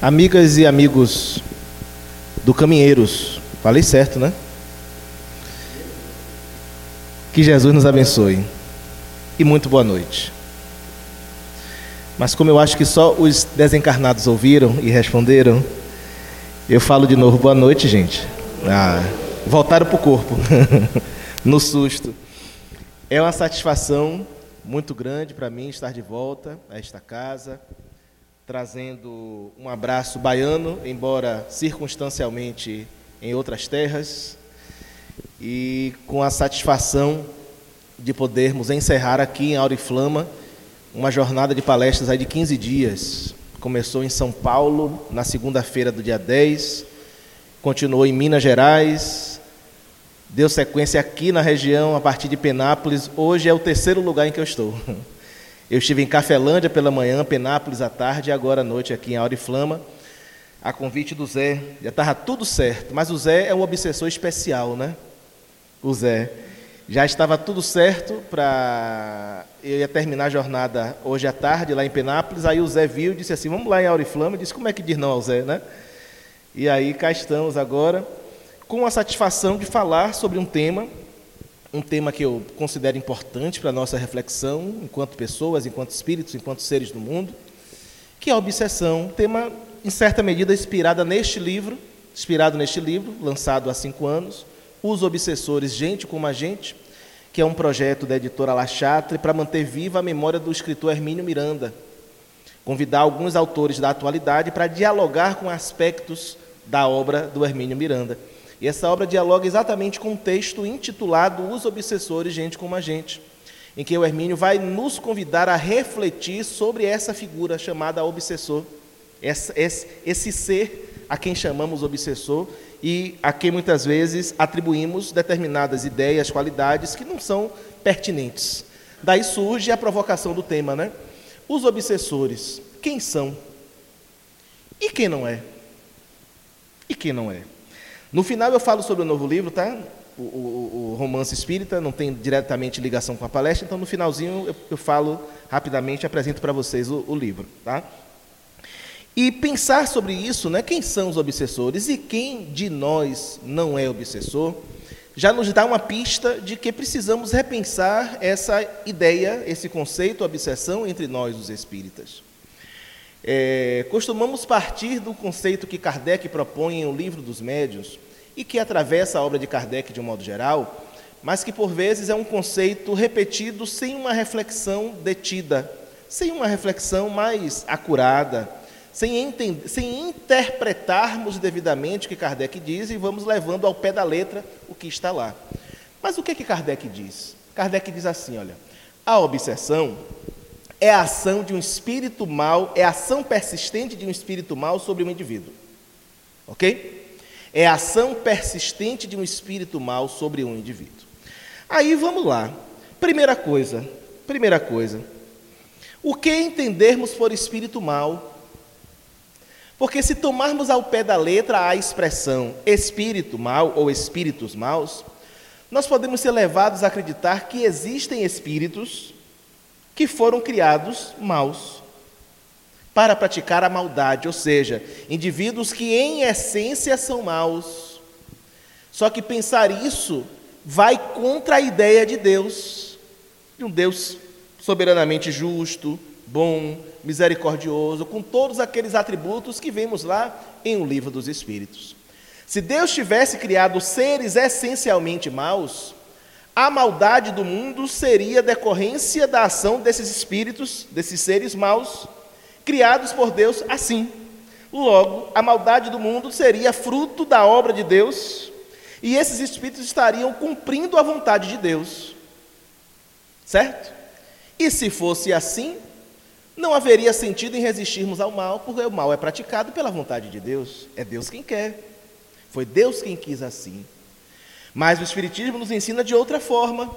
Amigas e amigos do Caminheiros, falei certo, né? Que Jesus nos abençoe e muito boa noite. Mas como eu acho que só os desencarnados ouviram e responderam, eu falo de novo boa noite, gente. Ah, voltaram para o corpo, no susto. É uma satisfação muito grande para mim estar de volta a esta casa trazendo um abraço baiano, embora circunstancialmente em outras terras, e com a satisfação de podermos encerrar aqui em Auriflama uma jornada de palestras aí de 15 dias. Começou em São Paulo na segunda-feira do dia 10, continuou em Minas Gerais, deu sequência aqui na região a partir de Penápolis. Hoje é o terceiro lugar em que eu estou. Eu estive em Cafelândia pela manhã, Penápolis à tarde e agora à noite aqui em Auriflama, a convite do Zé. Já estava tudo certo, mas o Zé é um obsessor especial, né? O Zé. Já estava tudo certo para. Eu ia terminar a jornada hoje à tarde lá em Penápolis. Aí o Zé viu e disse assim: Vamos lá em Auriflama. E disse: Como é que diz não ao Zé, né? E aí cá estamos agora, com a satisfação de falar sobre um tema um tema que eu considero importante para a nossa reflexão, enquanto pessoas, enquanto espíritos, enquanto seres do mundo, que é a obsessão, tema, em certa medida, inspirada neste livro, inspirado neste livro, lançado há cinco anos, Os Obsessores, Gente como a Gente, que é um projeto da editora La Chatre para manter viva a memória do escritor Hermínio Miranda, convidar alguns autores da atualidade para dialogar com aspectos da obra do Hermínio Miranda. E essa obra dialoga exatamente com um texto intitulado Os Obsessores, Gente como a Gente, em que o Hermínio vai nos convidar a refletir sobre essa figura chamada obsessor, esse, esse, esse ser a quem chamamos obsessor e a quem muitas vezes atribuímos determinadas ideias, qualidades que não são pertinentes. Daí surge a provocação do tema, né? Os obsessores, quem são? E quem não é? E quem não é? No final eu falo sobre o novo livro, tá? O, o, o, romance espírita, não tem diretamente ligação com a palestra, então no finalzinho eu, eu falo rapidamente, apresento para vocês o, o, livro. Tá? E pensar sobre isso, né? quem são os obsessores e quem de nós não é obsessor, já nos dá uma pista de que precisamos repensar essa ideia, esse conceito, obsessão entre nós, os espíritas. É, costumamos partir do conceito que Kardec propõe em O Livro dos Médios, e que atravessa a obra de Kardec de um modo geral, mas que por vezes é um conceito repetido sem uma reflexão detida, sem uma reflexão mais acurada, sem, entender, sem interpretarmos devidamente o que Kardec diz e vamos levando ao pé da letra o que está lá. Mas o que, que Kardec diz? Kardec diz assim: olha, a obsessão é a ação de um espírito mal, é a ação persistente de um espírito mal sobre um indivíduo. Ok? É a ação persistente de um espírito mal sobre um indivíduo. Aí vamos lá. Primeira coisa, primeira coisa. O que entendermos por espírito mal? Porque se tomarmos ao pé da letra a expressão espírito mal ou espíritos maus, nós podemos ser levados a acreditar que existem espíritos que foram criados maus para praticar a maldade, ou seja, indivíduos que em essência são maus. Só que pensar isso vai contra a ideia de Deus, de um Deus soberanamente justo, bom, misericordioso, com todos aqueles atributos que vemos lá em O Livro dos Espíritos. Se Deus tivesse criado seres essencialmente maus, a maldade do mundo seria decorrência da ação desses espíritos, desses seres maus, criados por Deus assim. Logo, a maldade do mundo seria fruto da obra de Deus, e esses espíritos estariam cumprindo a vontade de Deus. Certo? E se fosse assim, não haveria sentido em resistirmos ao mal, porque o mal é praticado pela vontade de Deus. É Deus quem quer. Foi Deus quem quis assim. Mas o Espiritismo nos ensina de outra forma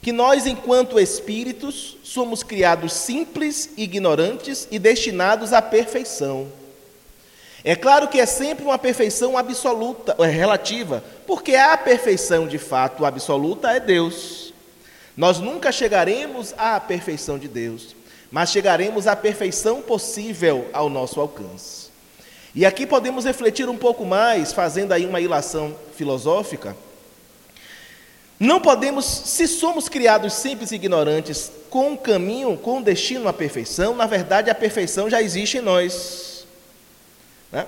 que nós, enquanto espíritos, somos criados simples, ignorantes e destinados à perfeição. É claro que é sempre uma perfeição absoluta, é relativa, porque a perfeição de fato absoluta é Deus. Nós nunca chegaremos à perfeição de Deus, mas chegaremos à perfeição possível ao nosso alcance. E aqui podemos refletir um pouco mais, fazendo aí uma ilação filosófica. Não podemos, se somos criados simples e ignorantes, com um caminho, com um destino à perfeição, na verdade a perfeição já existe em nós. Né?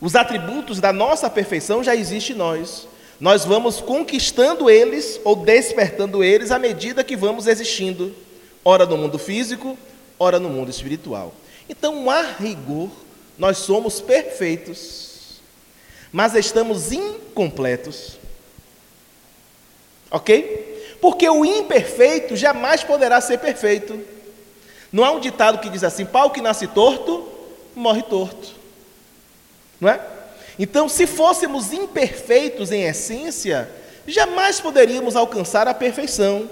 Os atributos da nossa perfeição já existem em nós. Nós vamos conquistando eles ou despertando eles à medida que vamos existindo, ora no mundo físico, ora no mundo espiritual. Então, a rigor, nós somos perfeitos, mas estamos incompletos. Ok? Porque o imperfeito jamais poderá ser perfeito. Não há um ditado que diz assim: pau que nasce torto, morre torto. Não é? Então, se fôssemos imperfeitos em essência, jamais poderíamos alcançar a perfeição.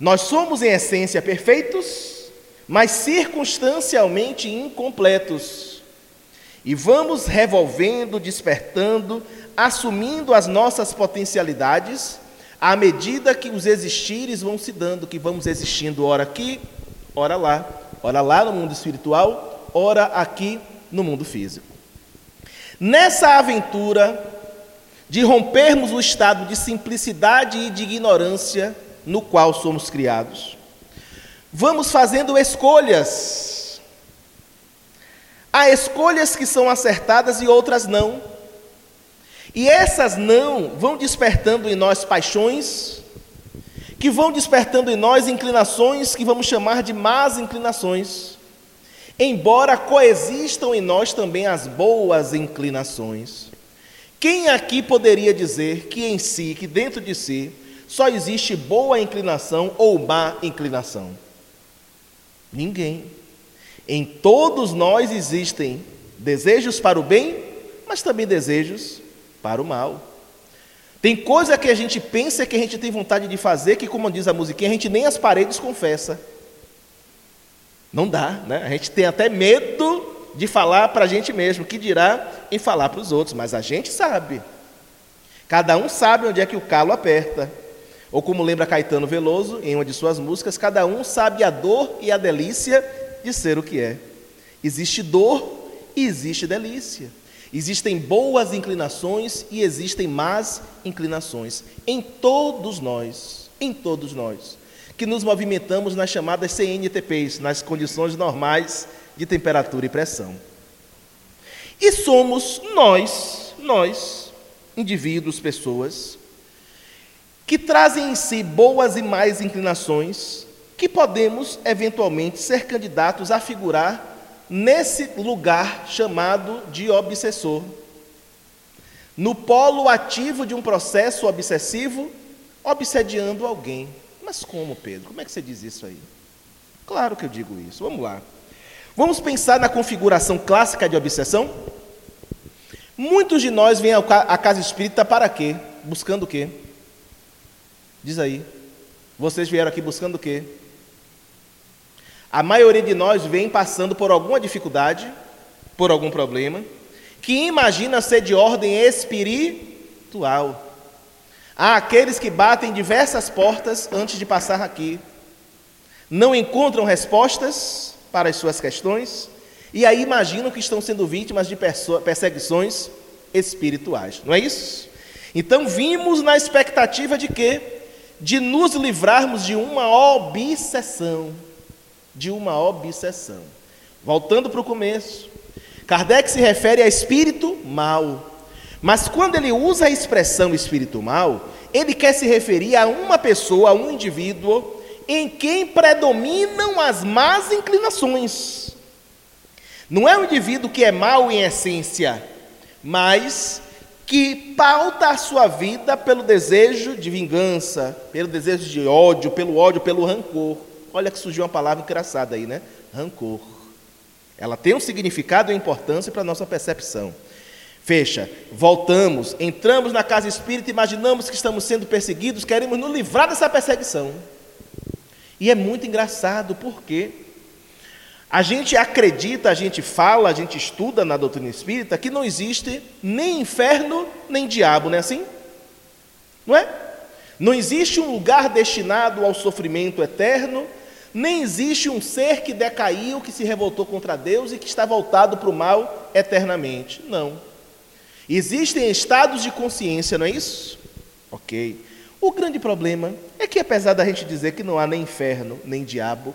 Nós somos em essência perfeitos, mas circunstancialmente incompletos. E vamos revolvendo, despertando, assumindo as nossas potencialidades, à medida que os existires vão se dando, que vamos existindo ora aqui, ora lá, ora lá no mundo espiritual, ora aqui no mundo físico. Nessa aventura de rompermos o estado de simplicidade e de ignorância no qual somos criados, vamos fazendo escolhas. Há escolhas que são acertadas e outras não. E essas não vão despertando em nós paixões, que vão despertando em nós inclinações que vamos chamar de más inclinações, embora coexistam em nós também as boas inclinações. Quem aqui poderia dizer que em si, que dentro de si, só existe boa inclinação ou má inclinação? Ninguém. Em todos nós existem desejos para o bem, mas também desejos para o mal. Tem coisa que a gente pensa que a gente tem vontade de fazer, que, como diz a musiquinha, a gente nem as paredes confessa. Não dá, né? A gente tem até medo de falar para a gente mesmo, que dirá em falar para os outros, mas a gente sabe. Cada um sabe onde é que o calo aperta. Ou como lembra Caetano Veloso, em uma de suas músicas, cada um sabe a dor e a delícia de ser o que é. Existe dor e existe delícia. Existem boas inclinações e existem más inclinações em todos nós, em todos nós, que nos movimentamos nas chamadas CNTPs, nas condições normais de temperatura e pressão. E somos nós, nós, indivíduos, pessoas, que trazem em si boas e mais inclinações, que podemos eventualmente ser candidatos a figurar nesse lugar chamado de obsessor. No polo ativo de um processo obsessivo, obsediando alguém. Mas como, Pedro? Como é que você diz isso aí? Claro que eu digo isso. Vamos lá. Vamos pensar na configuração clássica de obsessão? Muitos de nós vêm à casa espírita para quê? Buscando o quê? Diz aí. Vocês vieram aqui buscando o quê? A maioria de nós vem passando por alguma dificuldade, por algum problema, que imagina ser de ordem espiritual. Há aqueles que batem diversas portas antes de passar aqui, não encontram respostas para as suas questões e aí imaginam que estão sendo vítimas de perseguições espirituais, não é isso? Então vimos na expectativa de quê? De nos livrarmos de uma obsessão. De uma obsessão. Voltando para o começo, Kardec se refere a espírito mal. Mas quando ele usa a expressão espírito mal, ele quer se referir a uma pessoa, a um indivíduo, em quem predominam as más inclinações. Não é um indivíduo que é mau em essência, mas que pauta a sua vida pelo desejo de vingança, pelo desejo de ódio, pelo ódio, pelo rancor. Olha que surgiu uma palavra engraçada aí, né? Rancor. Ela tem um significado e importância para a nossa percepção. Fecha, voltamos, entramos na casa espírita, imaginamos que estamos sendo perseguidos, queremos nos livrar dessa perseguição. E é muito engraçado, porque a gente acredita, a gente fala, a gente estuda na doutrina espírita que não existe nem inferno nem diabo, não é assim? Não é? Não existe um lugar destinado ao sofrimento eterno, Nem existe um ser que decaiu, que se revoltou contra Deus e que está voltado para o mal eternamente. Não. Existem estados de consciência, não é isso? Ok. O grande problema é que, apesar da gente dizer que não há nem inferno, nem diabo,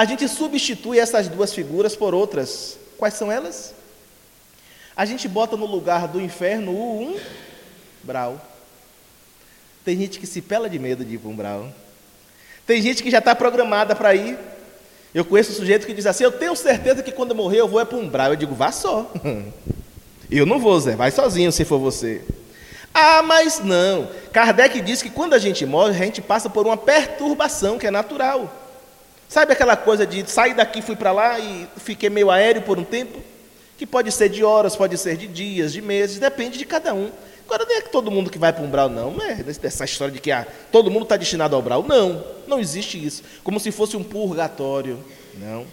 a gente substitui essas duas figuras por outras. Quais são elas? A gente bota no lugar do inferno o umbral. Tem gente que se pela de medo de ir para umbral. Tem gente que já está programada para ir. Eu conheço um sujeito que diz assim: Eu tenho certeza que quando eu morrer eu vou é para o umbral. Eu digo: Vá só. Eu não vou, Zé. Vai sozinho se for você. Ah, mas não. Kardec diz que quando a gente morre, a gente passa por uma perturbação que é natural. Sabe aquela coisa de sair daqui, fui para lá e fiquei meio aéreo por um tempo? Que pode ser de horas, pode ser de dias, de meses, depende de cada um. Agora, não é que todo mundo que vai para um umbral, não. Não é dessa história de que ah, todo mundo está destinado ao umbral. Não, não existe isso. Como se fosse um purgatório. Não.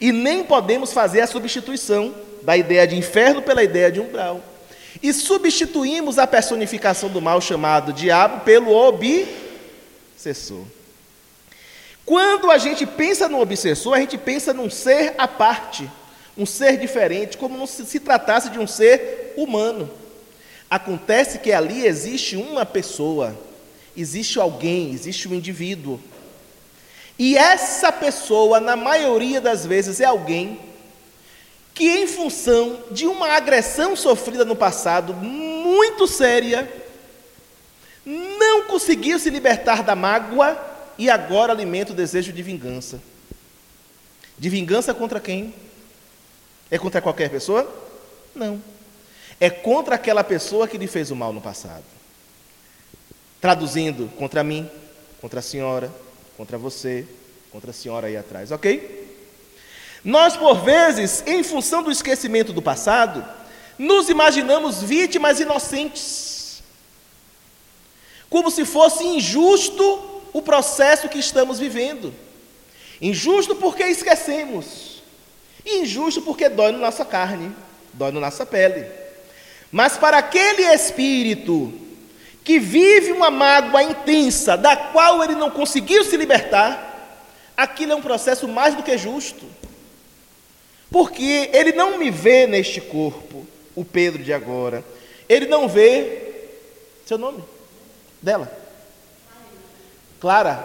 E nem podemos fazer a substituição da ideia de inferno pela ideia de umbral. E substituímos a personificação do mal chamado diabo pelo obsessor. Quando a gente pensa no obsessor, a gente pensa num ser à parte, um ser diferente, como se, se tratasse de um ser humano. Acontece que ali existe uma pessoa, existe alguém, existe um indivíduo. E essa pessoa, na maioria das vezes, é alguém que, em função de uma agressão sofrida no passado, muito séria, não conseguiu se libertar da mágoa e agora alimenta o desejo de vingança. De vingança contra quem? É contra qualquer pessoa? Não é contra aquela pessoa que lhe fez o mal no passado. Traduzindo, contra mim, contra a senhora, contra você, contra a senhora aí atrás, ok? Nós, por vezes, em função do esquecimento do passado, nos imaginamos vítimas inocentes, como se fosse injusto o processo que estamos vivendo. Injusto porque esquecemos, e injusto porque dói na nossa carne, dói na nossa pele. Mas para aquele espírito que vive uma mágoa intensa, da qual ele não conseguiu se libertar, aquilo é um processo mais do que justo. Porque ele não me vê neste corpo, o Pedro de agora. Ele não vê. Seu nome? Dela? Clara.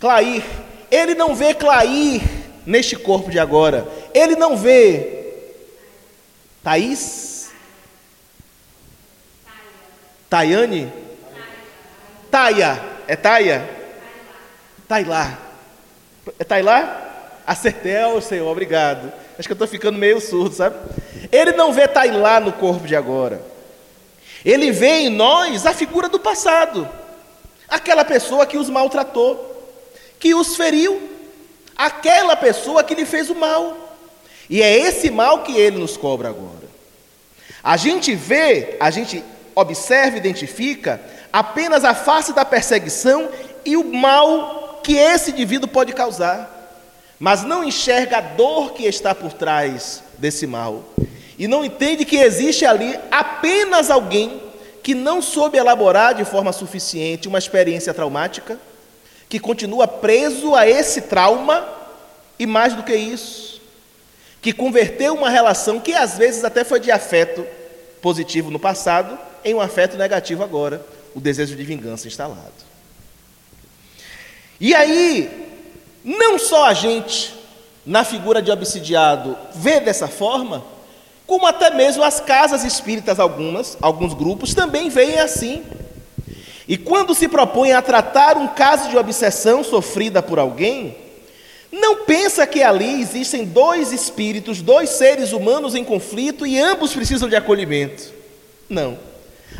Clair. Ele não vê Clair neste corpo de agora. Ele não vê Thaís? Tayane? Taia. É Taia? Tailá. É Tailá? Acertei, oh, Senhor, obrigado. Acho que eu estou ficando meio surdo, sabe? Ele não vê Tailá no corpo de agora. Ele vê em nós a figura do passado. Aquela pessoa que os maltratou, que os feriu. Aquela pessoa que lhe fez o mal. E é esse mal que ele nos cobra agora. A gente vê, a gente observa, identifica apenas a face da perseguição e o mal que esse indivíduo pode causar, mas não enxerga a dor que está por trás desse mal. E não entende que existe ali apenas alguém que não soube elaborar de forma suficiente uma experiência traumática, que continua preso a esse trauma, e mais do que isso, que converteu uma relação que às vezes até foi de afeto positivo no passado em um afeto negativo agora, o desejo de vingança instalado. E aí, não só a gente, na figura de obsidiado, vê dessa forma, como até mesmo as casas espíritas, algumas, alguns grupos, também veem assim. E quando se propõem a tratar um caso de obsessão sofrida por alguém, não pensa que ali existem dois espíritos, dois seres humanos em conflito e ambos precisam de acolhimento. Não.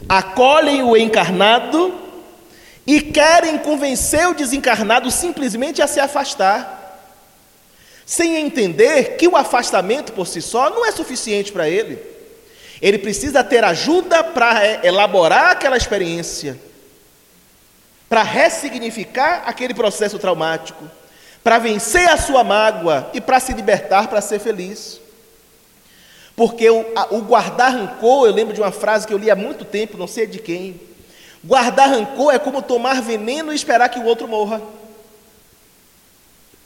Acolhem o encarnado e querem convencer o desencarnado simplesmente a se afastar, sem entender que o afastamento por si só não é suficiente para ele. Ele precisa ter ajuda para elaborar aquela experiência, para ressignificar aquele processo traumático para vencer a sua mágoa e para se libertar, para ser feliz. Porque o, a, o, guardar rancor, eu lembro de uma frase que eu li há muito tempo, não sei de quem. Guardar rancor é como tomar veneno e esperar que o outro morra.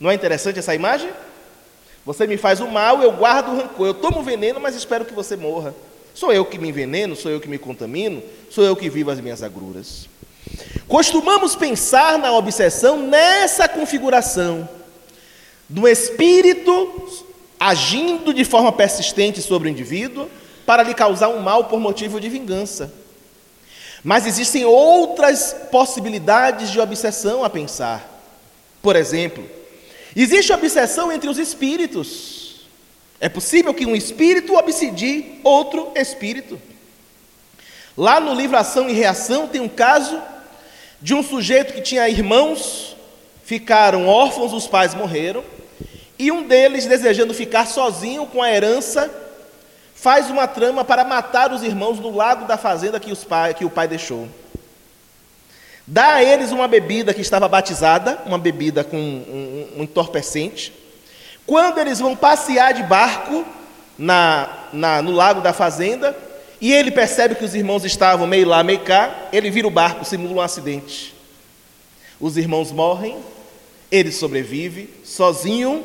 Não é interessante essa imagem? Você me faz o mal, eu guardo o rancor. Eu tomo veneno, mas espero que você morra. Sou eu que me enveneno, sou eu que me contamino, sou eu que vivo as minhas agruras. Costumamos pensar na obsessão nessa configuração do espírito agindo de forma persistente sobre o indivíduo para lhe causar um mal por motivo de vingança. Mas existem outras possibilidades de obsessão a pensar. Por exemplo, existe obsessão entre os espíritos. É possível que um espírito obsedie outro espírito. Lá no livro Ação e Reação tem um caso de um sujeito que tinha irmãos, ficaram órfãos, os pais morreram, e um deles, desejando ficar sozinho com a herança, faz uma trama para matar os irmãos no lago da fazenda que, pai, que o pai deixou. Dá a eles uma bebida que estava batizada, uma bebida com um, um entorpecente. Quando eles vão passear de barco na, na, no lago da fazenda, e ele percebe que os irmãos estavam meio lá, meio cá, ele vira o barco, simula um acidente. Os irmãos morrem, ele sobrevive, sozinho,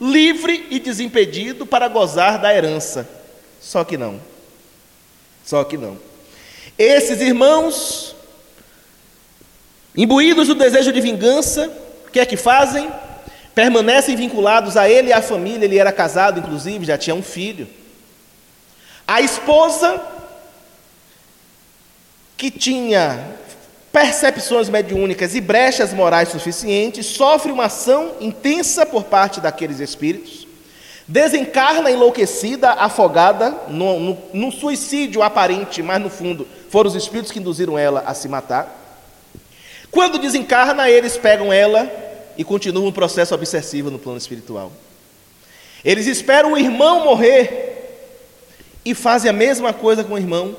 livre e desimpedido para gozar da herança. Só que não. Só que não. Esses irmãos, imbuídos do desejo de vingança, o que é que fazem? Permanecem vinculados a ele e à família, ele era casado, inclusive, já tinha um filho. A esposa, que tinha percepções mediúnicas e brechas morais suficientes, sofre uma ação intensa por parte daqueles espíritos, desencarna enlouquecida, afogada, num, suicídio aparente, mas no fundo foram os espíritos que induziram ela a se matar. Quando desencarna, eles pegam ela e continuam o processo obsessivo no plano espiritual. Eles esperam o irmão morrer e fazem a mesma coisa com o irmão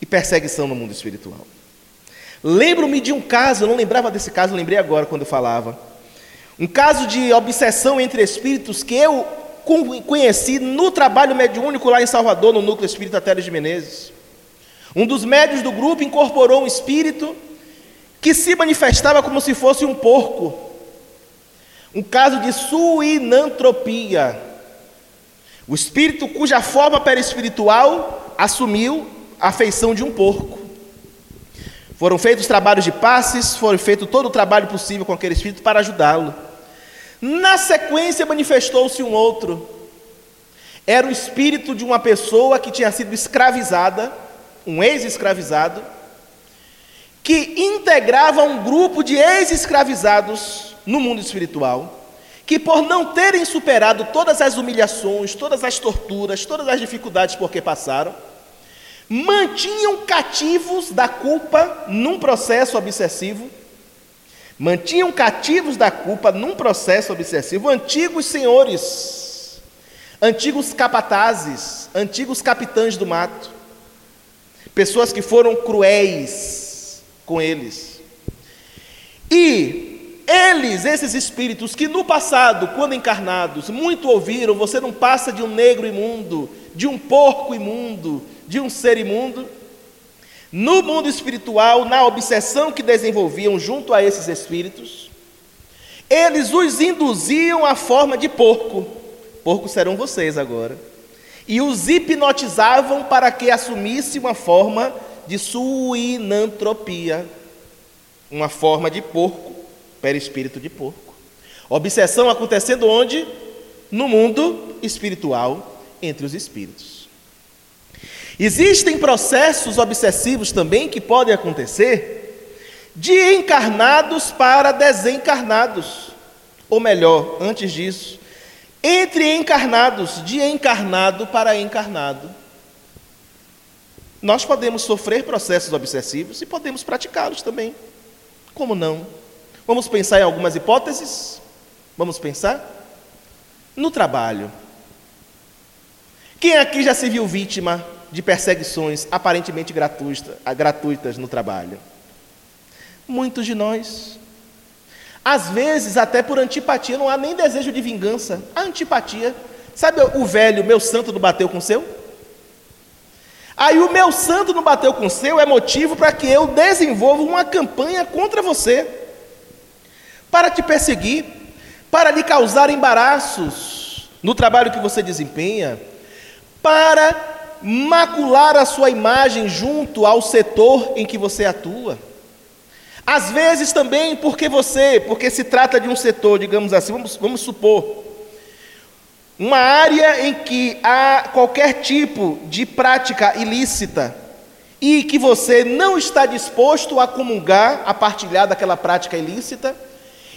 e perseguição no mundo espiritual. Lembro-me de um caso, eu não lembrava desse caso, lembrei agora quando eu falava. Um caso de obsessão entre espíritos que eu conheci no trabalho mediúnico lá em Salvador, no Núcleo Espírita Teres de Menezes. Um dos médios do grupo incorporou um espírito que se manifestava como se fosse um porco. Um caso de suinantropia. O espírito cuja forma perispiritual assumiu a feição de um porco. Foram feitos trabalhos de passes, foi feito todo o trabalho possível com aquele espírito para ajudá-lo. Na sequência, manifestou-se um outro. Era o espírito de uma pessoa que tinha sido escravizada, um ex-escravizado, que integrava um grupo de ex-escravizados no mundo espiritual, que por não terem superado todas as humilhações, todas as torturas, todas as dificuldades por que passaram, mantinham cativos da culpa num processo obsessivo, mantinham cativos da culpa num processo obsessivo antigos senhores, antigos capatazes, antigos capitães do mato, pessoas que foram cruéis com eles. E eles, esses espíritos que no passado, quando encarnados, muito ouviram: você não passa de um negro imundo, de um porco imundo, de um ser imundo, no mundo espiritual, na obsessão que desenvolviam junto a esses espíritos, eles os induziam à forma de porco. Porcos serão vocês agora. E os hipnotizavam para que assumisse uma forma de suinantropia, uma forma de porco, perispírito de porco. Obsessão acontecendo onde? No mundo espiritual, entre os espíritos. Existem processos obsessivos também que podem acontecer de encarnados para desencarnados. Ou melhor, antes disso, entre encarnados, de encarnado para encarnado. Nós podemos sofrer processos obsessivos e podemos praticá-los também. Como não? Vamos pensar em algumas hipóteses? Vamos pensar? No trabalho. Quem aqui já se viu vítima de perseguições aparentemente gratuitas no trabalho? Muitos de nós. Às vezes, até por antipatia, não há nem desejo de vingança. A antipatia. Sabe o velho, meu santo não bateu com o seu? Aí o meu santo não bateu com o seu é motivo para que eu desenvolva uma campanha contra você, para te perseguir, para lhe causar embaraços no trabalho que você desempenha, para macular a sua imagem junto ao setor em que você atua. Às vezes também porque você, porque se trata de um setor, digamos assim, vamos, vamos supor, uma área em que há qualquer tipo de prática ilícita e que você não está disposto a comungar, a partilhar daquela prática ilícita,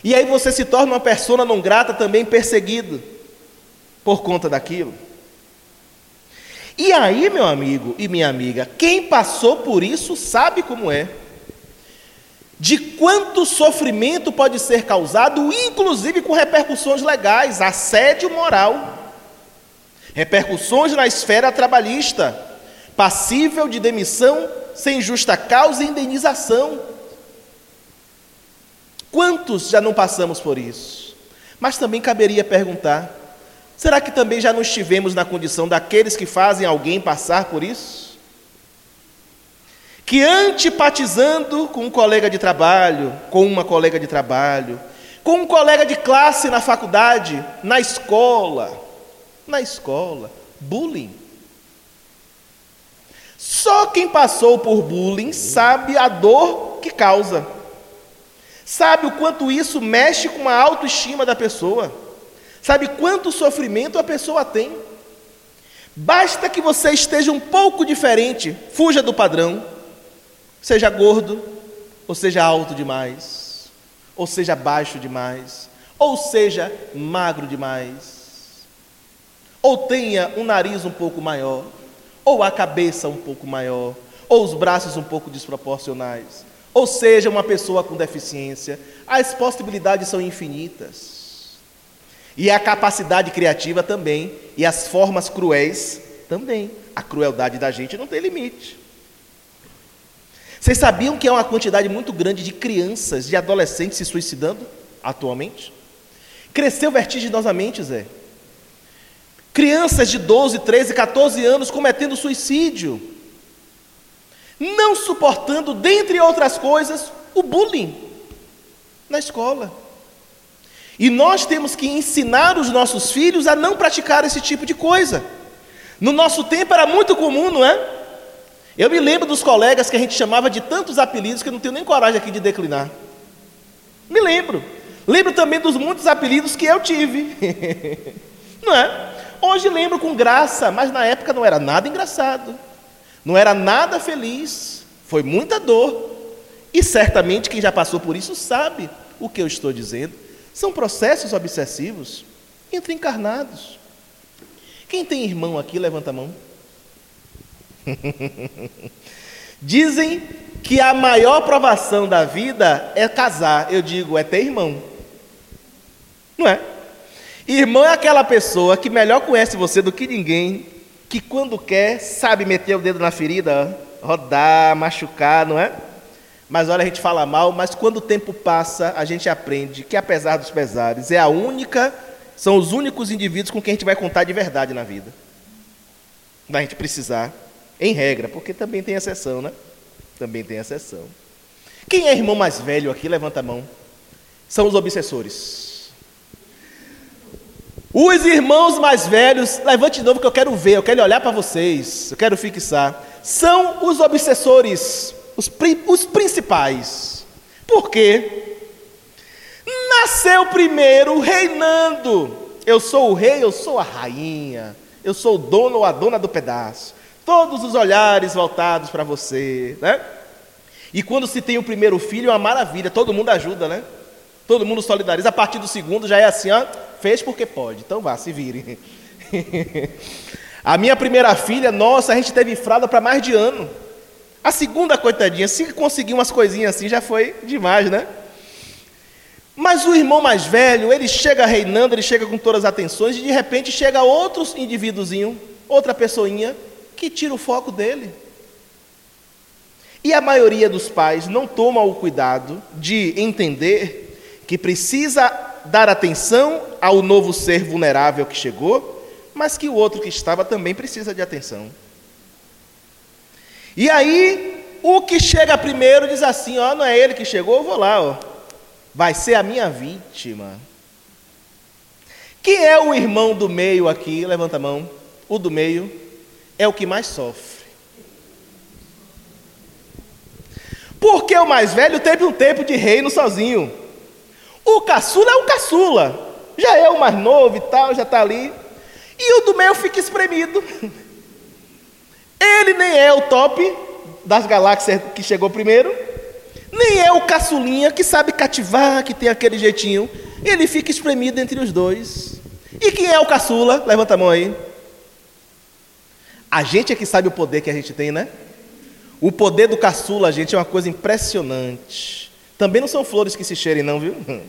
e aí você se torna uma pessoa não grata também perseguido por conta daquilo. E aí, meu amigo e minha amiga, quem passou por isso sabe como é. De quanto sofrimento pode ser causado, inclusive com repercussões legais, assédio moral, repercussões na esfera trabalhista, passível de demissão sem justa causa e indenização. Quantos já não passamos por isso? Mas também caberia perguntar: será que também já não estivemos na condição daqueles que fazem alguém passar por isso? Que antipatizando com um colega de trabalho, com uma colega de trabalho, com um colega de classe na faculdade, na escola, na escola, bullying. Só quem passou por bullying sabe a dor que causa. Sabe o quanto isso mexe com a autoestima da pessoa? Sabe quanto sofrimento a pessoa tem? Basta que você esteja um pouco diferente, fuja do padrão, seja gordo, ou seja alto demais, ou seja baixo demais, ou seja magro demais, ou tenha um nariz um pouco maior, ou a cabeça um pouco maior, ou os braços um pouco desproporcionais ou seja, uma pessoa com deficiência. As possibilidades são infinitas. E a capacidade criativa também, e as formas cruéis também. A crueldade da gente não tem limite. Vocês sabiam que há uma quantidade muito grande de crianças, de adolescentes se suicidando atualmente? Cresceu vertiginosamente, Zé. Crianças de 12, 13, 14 anos cometendo suicídio não suportando, dentre outras coisas, o bullying na escola. E nós temos que ensinar os nossos filhos a não praticar esse tipo de coisa. No nosso tempo era muito comum, não é? Eu me lembro dos colegas que a gente chamava de tantos apelidos que eu não tenho nem coragem aqui de declinar. Me lembro. Lembro também dos muitos apelidos que eu tive. não é? Hoje lembro com graça, mas na época não era nada engraçado. Não era nada feliz, foi muita dor. E certamente quem já passou por isso sabe o que eu estou dizendo. São processos obsessivos entre encarnados. Quem tem irmão aqui, levanta a mão. Dizem que a maior provação da vida é casar. Eu digo, é ter irmão. Não é? Irmão é aquela pessoa que melhor conhece você do que ninguém, que quando quer sabe meter o dedo na ferida, rodar, machucar, não é? Mas olha, a gente fala mal, mas quando o tempo passa, a gente aprende que apesar dos pesares, é a única, são os únicos indivíduos com quem a gente vai contar de verdade na vida. Da gente precisar, em regra, porque também tem exceção, né? Também tem exceção. Quem é irmão mais velho aqui? Levanta a mão. São os obsessores. Os irmãos mais velhos, levante de novo que eu quero ver, eu quero olhar para vocês, eu quero fixar. São os obsessores, os, os principais. Por quê? Nasceu primeiro reinando. Eu sou o rei, eu sou a rainha. Eu sou o dono ou a dona do pedaço. Todos os olhares voltados para você, né? E quando se tem o primeiro filho, é uma maravilha, todo mundo ajuda, né? Todo mundo solidariza. A partir do segundo já é assim, ó, fez porque pode. Então vá, se vire. a minha primeira filha, nossa, a gente teve fralda para mais de ano. A segunda, coitadinha, se conseguir umas coisinhas assim, já foi demais, né? Mas o irmão mais velho, ele chega reinando, ele chega com todas as atenções, e de repente chega outro indivíduozinho, outra pessoinha, que tira o foco dele. E a maioria dos pais não toma o cuidado de entender que precisa dar atenção ao novo ser vulnerável que chegou, mas que o outro que estava também precisa de atenção. E aí, o que chega primeiro diz assim: ó, não é ele que chegou, eu vou lá, ó. Vai ser a minha vítima. Quem é o irmão do meio aqui? Levanta a mão. O do meio é o que mais sofre. Porque o mais velho teve um tempo de reino sozinho. O caçula é o caçula. Já é o mais novo e tal, já está ali. E o do meio fica espremido. Ele nem é o top das galáxias que chegou primeiro, nem é o caçulinha que sabe cativar, que tem aquele jeitinho. Ele fica espremido entre os dois. E quem é o caçula? Levanta a mão aí. A gente é que sabe o poder que a gente tem, né? O poder do caçula, gente, é uma coisa impressionante. Também não são flores que se cheirem, não, viu?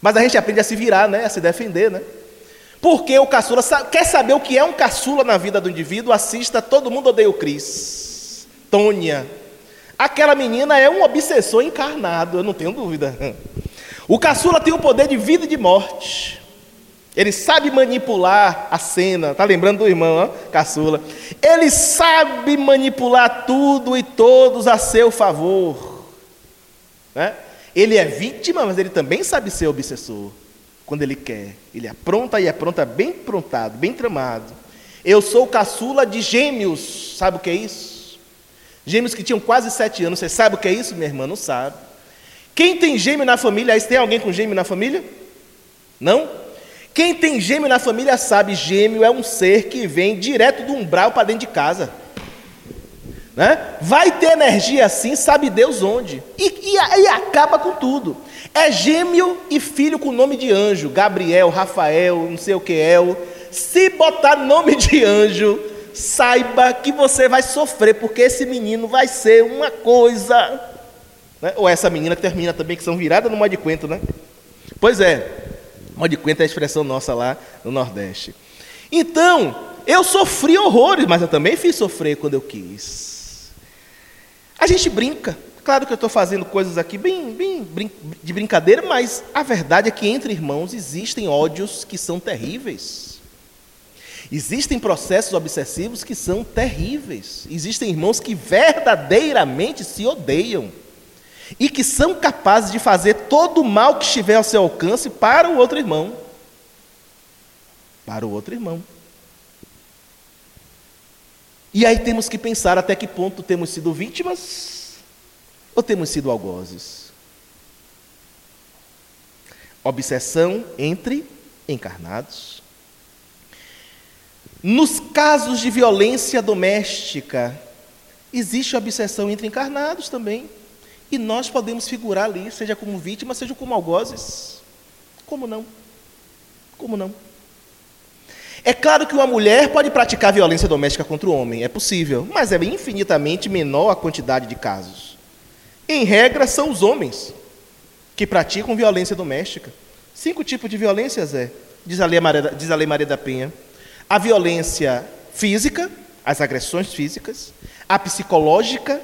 Mas a gente aprende a se virar, né? A se defender, né? Porque o caçula quer saber o que é um caçula na vida do indivíduo? Assista Todo Mundo Odeia o Cris. Tônia. Aquela menina é um obsessor encarnado, eu não tenho dúvida. O caçula tem o poder de vida e de morte. Ele sabe manipular a cena. Tá lembrando do irmão, ó? caçula? Ele sabe manipular tudo e todos a seu favor. Né? Ele é vítima, mas ele também sabe ser obsessor. Quando ele quer. Ele apronta e apronta bem prontado, bem tramado. Eu sou caçula de gêmeos. Sabe o que é isso? Gêmeos que tinham quase sete anos. Você sabe o que é isso, minha irmã? Não sabe. Quem tem gêmeo na família? Aí tem alguém com gêmeo na família? Não? Quem tem gêmeo na família sabe, gêmeo é um ser que vem direto do umbral para dentro de casa. Né? Vai ter energia assim, sabe Deus onde. E, e, e acaba com tudo. É gêmeo e filho com nome de anjo. Gabriel, Rafael, não sei o que é. Se botar nome de anjo, saiba que você vai sofrer, porque esse menino vai ser uma coisa. Né? Ou essa menina que termina também, que são viradas no modo de quento, né? Pois é. Modo de conta é a expressão nossa lá no Nordeste. Então, eu sofri horrores, mas eu também fiz sofrer quando eu quis. A gente brinca. Claro que eu estou fazendo coisas aqui bem, bem de brincadeira, mas a verdade é que entre irmãos existem ódios que são terríveis. Existem processos obsessivos que são terríveis. Existem irmãos que verdadeiramente se odeiam e que são capazes de fazer todo o mal que estiver ao seu alcance para o outro irmão. Para o outro irmão. E aí temos que pensar até que ponto temos sido vítimas ou temos sido algozes. Obsessão entre encarnados. Nos casos de violência doméstica, existe obsessão entre encarnados também. E nós podemos figurar ali, seja como vítima, seja como algozes. Como não? Como não? É claro que uma mulher pode praticar violência doméstica contra o homem, é possível, mas é infinitamente menor a quantidade de casos. Em regra, são os homens que praticam violência doméstica. Cinco tipos de violências é, diz a Lei Maria, diz a Lei Maria da Penha. A violência física, as agressões físicas, a psicológica,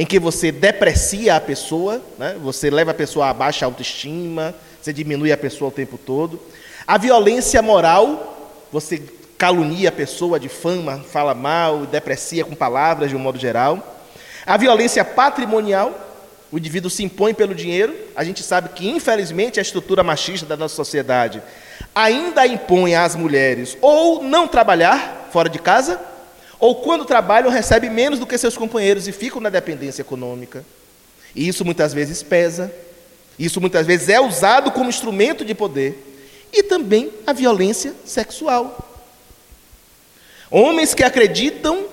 em que você deprecia a pessoa, né? você leva a pessoa a baixa autoestima, você diminui a pessoa o tempo todo. A violência moral, você calunia a pessoa, difama, fala mal, deprecia com palavras de um modo geral. A violência patrimonial, o indivíduo se impõe pelo dinheiro. A gente sabe que, infelizmente, a estrutura machista da nossa sociedade ainda impõe às mulheres ou não trabalhar fora de casa, ou quando trabalham, recebem menos do que seus companheiros e ficam na dependência econômica. E isso muitas vezes pesa, isso muitas vezes é usado como instrumento de poder. E também a violência sexual. Homens que acreditam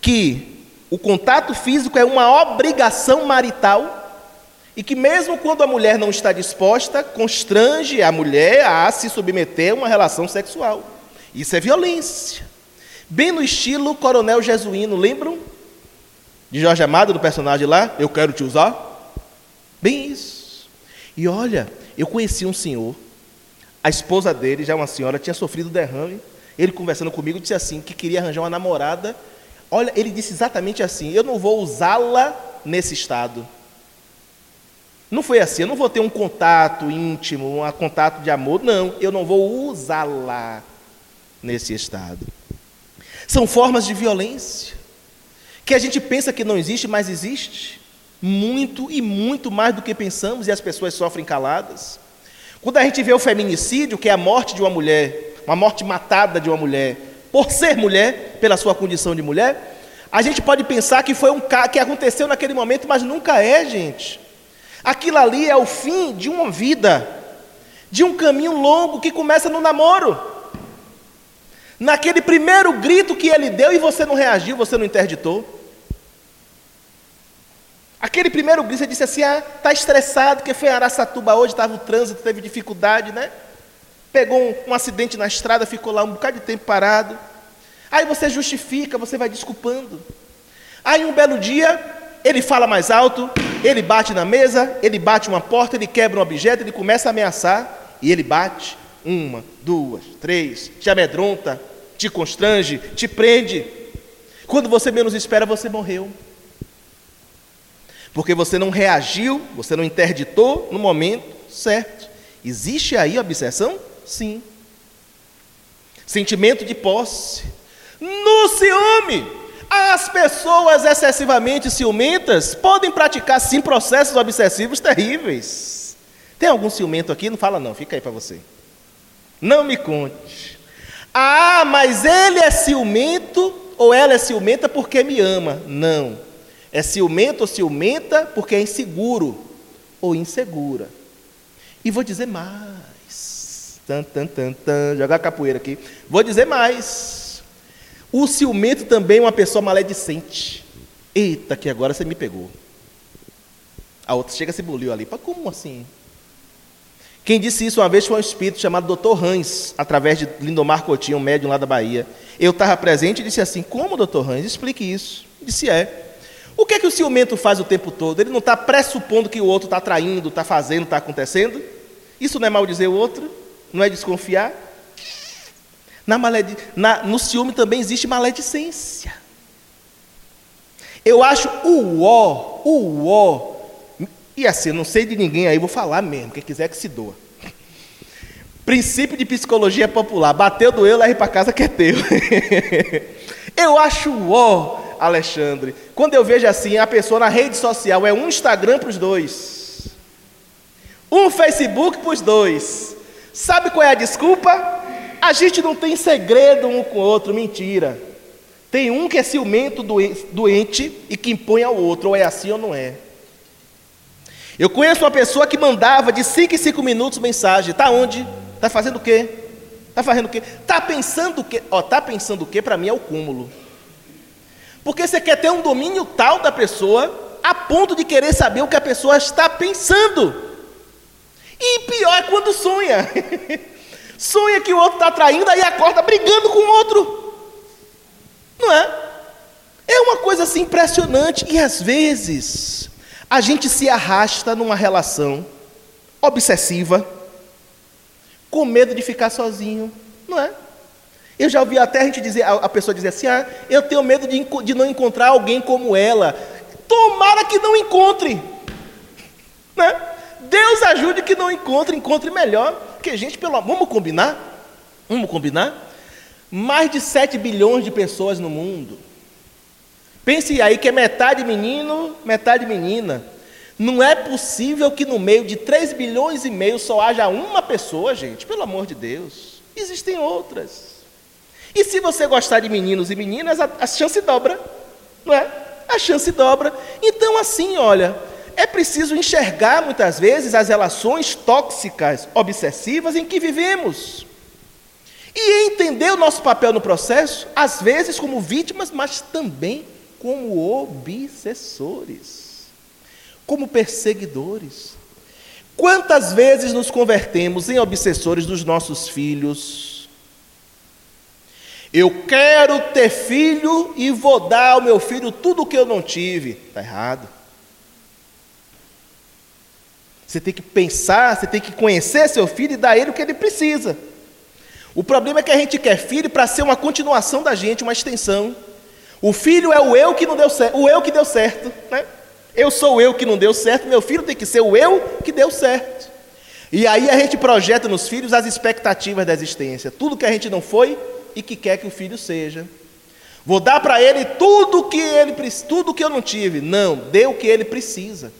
que o contato físico é uma obrigação marital e que, mesmo quando a mulher não está disposta, constrange a mulher a se submeter a uma relação sexual. Isso é violência. Bem no estilo Coronel Jesuíno, lembram? De Jorge Amado, do personagem lá, Eu Quero Te Usar? Bem isso. E olha, eu conheci um senhor, a esposa dele, já uma senhora, tinha sofrido derrame. Ele conversando comigo disse assim, que queria arranjar uma namorada. Olha, ele disse exatamente assim, eu não vou usá-la nesse estado. Não foi assim, eu não vou ter um contato íntimo, um contato de amor, não, eu não vou usá-la nesse estado. São formas de violência que a gente pensa que não existe, mas existe. Muito e muito mais do que pensamos e as pessoas sofrem caladas. Quando a gente vê o feminicídio, que é a morte de uma mulher, uma morte matada de uma mulher, por ser mulher, pela sua condição de mulher, a gente pode pensar que foi um que aconteceu naquele momento, mas nunca é, gente. Aquilo ali é o fim de uma vida, de um caminho longo que começa no namoro. Naquele primeiro grito que ele deu e você não reagiu, você não interditou. Aquele primeiro grito, você disse assim: ah, está estressado, porque foi em Araçatuba hoje, estava o trânsito, teve dificuldade, né? Pegou um, um acidente na estrada, ficou lá um bocado de tempo parado. Aí você justifica, você vai desculpando. Aí um belo dia, ele fala mais alto, ele bate na mesa, ele bate uma porta, ele quebra um objeto, ele começa a ameaçar, e ele bate uma, duas, três, te amedronta, te constrange, te prende. Quando você menos espera, você morreu. Porque você não reagiu, você não interditou no momento certo. Existe aí obsessão? Sim. Sentimento de posse. No ciúme, as pessoas excessivamente ciumentas podem praticar sim processos obsessivos terríveis. Tem algum ciumento aqui? Não fala não, fica aí para você. Não me conte. Ah, mas ele é ciumento ou ela é ciumenta porque me ama. Não. É ciumento ou ciumenta porque é inseguro ou insegura. E vou dizer mais. Tan, tan, tan, tan. Jogar capoeira aqui. Vou dizer mais. O ciumento também é uma pessoa maledicente. Eita, que agora você me pegou. A outra chega se buliu ali. Como assim? Quem disse isso uma vez foi um espírito chamado Dr. Hans, através de Lindomar Coutinho, um médium lá da Bahia. Eu estava presente e disse assim: Como, Dr. Hans? Explique isso. Disse: É. O que é que o ciumento faz o tempo todo? Ele não está pressupondo que o outro está traindo, está fazendo, está acontecendo? Isso não é maldizer o outro? Não é desconfiar? Na. Na... No ciúme também existe maledicência. Eu acho o ó, o ó. E assim, não sei de ninguém aí, vou falar mesmo, quem quiser que se doa. Princípio de psicologia popular. Bateu, doeu, leve para casa que é teu. Eu acho ó Alexandre. Quando eu vejo assim, a pessoa na rede social é um Instagram para os dois, um Facebook para os dois. Sabe qual é a desculpa? A gente não tem segredo um com o outro, mentira. Tem um que é ciumento, doente e que impõe ao outro, ou é assim ou não é. Eu conheço uma pessoa que mandava de 5 em 5 minutos mensagem. Está onde? Está fazendo o quê? Está fazendo o quê? Está pensando o quê? Ó, está pensando o quê? Para mim é o cúmulo. Porque você quer ter um domínio tal da pessoa, a ponto de querer saber o que a pessoa está pensando. E pior é quando sonha. sonha que o outro está traindo, aí acorda brigando com o outro. Não é? É uma coisa assim impressionante. E às vezes, a gente se arrasta numa relação obsessiva, com medo de ficar sozinho. Não é? Eu já ouvi até a gente dizer, a, pessoa dizer assim: ah, eu tenho medo de, de não encontrar alguém como ela. Tomara que não encontre. Né? Deus ajude que não encontre, encontre melhor. Porque, gente, pelo vamos combinar? Vamos combinar? Mais de 7 bilhões de pessoas no mundo. Pense aí que é metade menino, metade menina. Não é possível que no meio de 3 bilhões e meio só haja uma pessoa, gente, pelo amor de Deus. Existem outras. E se você gostar de meninos e meninas, a, a chance dobra, não é? A chance dobra. Então, assim, olha, é preciso enxergar muitas vezes as relações tóxicas, obsessivas em que vivemos. E entender o nosso papel no processo, às vezes como vítimas, mas também como obsessores, como perseguidores. Quantas vezes nos convertemos em obsessores dos nossos filhos, eu quero ter filho e vou dar ao meu filho tudo o que eu não tive. Está errado. Você tem que pensar, você tem que conhecer seu filho e dar a ele o que ele precisa. O problema é que a gente quer filho para ser uma continuação da gente, uma extensão. O filho é o eu que não deu certo, o eu que deu certo. Né? Eu sou o eu que não deu certo, meu filho tem que ser o eu que deu certo. E aí a gente projeta nos filhos as expectativas da existência. Tudo que a gente não foi, e que quer que o filho seja. Vou dar para ele tudo que ele tudo que eu não tive. Não, dê o que ele precisa.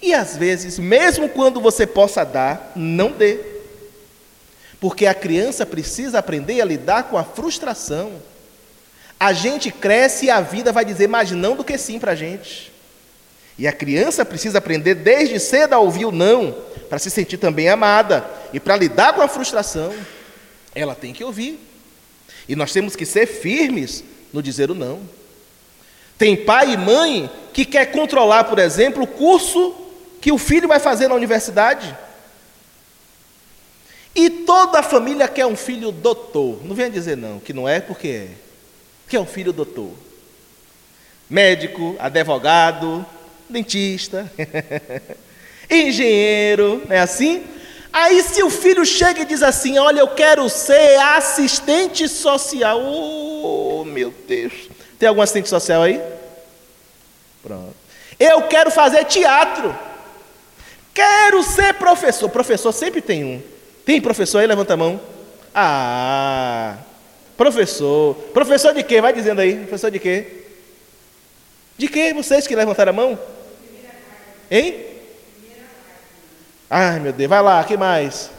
E às vezes, mesmo quando você possa dar, não dê. Porque a criança precisa aprender a lidar com a frustração. A gente cresce e a vida vai dizer mais não do que sim para a gente. E a criança precisa aprender desde cedo a ouvir o não, para se sentir também amada. E para lidar com a frustração, ela tem que ouvir. E nós temos que ser firmes no dizer o não. Tem pai e mãe que quer controlar, por exemplo, o curso que o filho vai fazer na universidade. E toda a família quer um filho doutor. Não venha dizer não, que não é porque é. Que é um filho doutor. Médico, advogado, dentista, engenheiro, é assim? Aí se o filho chega e diz assim: "Olha, eu quero ser assistente social". Oh, meu Deus. Tem algum assistente social aí? Pronto. Eu quero fazer teatro. Quero ser professor. Professor sempre tem um. Tem professor aí? Levanta a mão. Ah, professor. Professor de quê? Vai dizendo aí. Professor de quê? De quê? Vocês que levantaram a mão? Hein? Ai, meu Deus. Vai lá, que mais?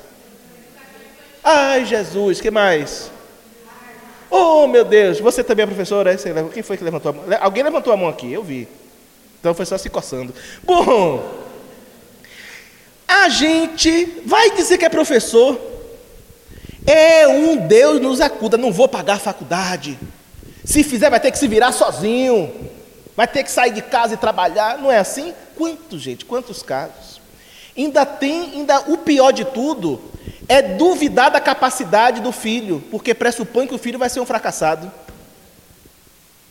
Ai, Jesus, que mais? Oh, meu Deus. Você também é professora? Quem foi que levantou a mão? Alguém levantou a mão aqui, eu vi. Então foi só se coçando. Bom, a gente vai dizer que é professor. É um Deus nos acuda, não vou pagar a faculdade. Se fizer, vai ter que se virar sozinho. Vai ter que sair de casa e trabalhar. Não é assim? Quantos, gente? Quantos casos? Ainda tem, ainda o pior de tudo é duvidar da capacidade do filho, porque pressupõe que o filho vai ser um fracassado.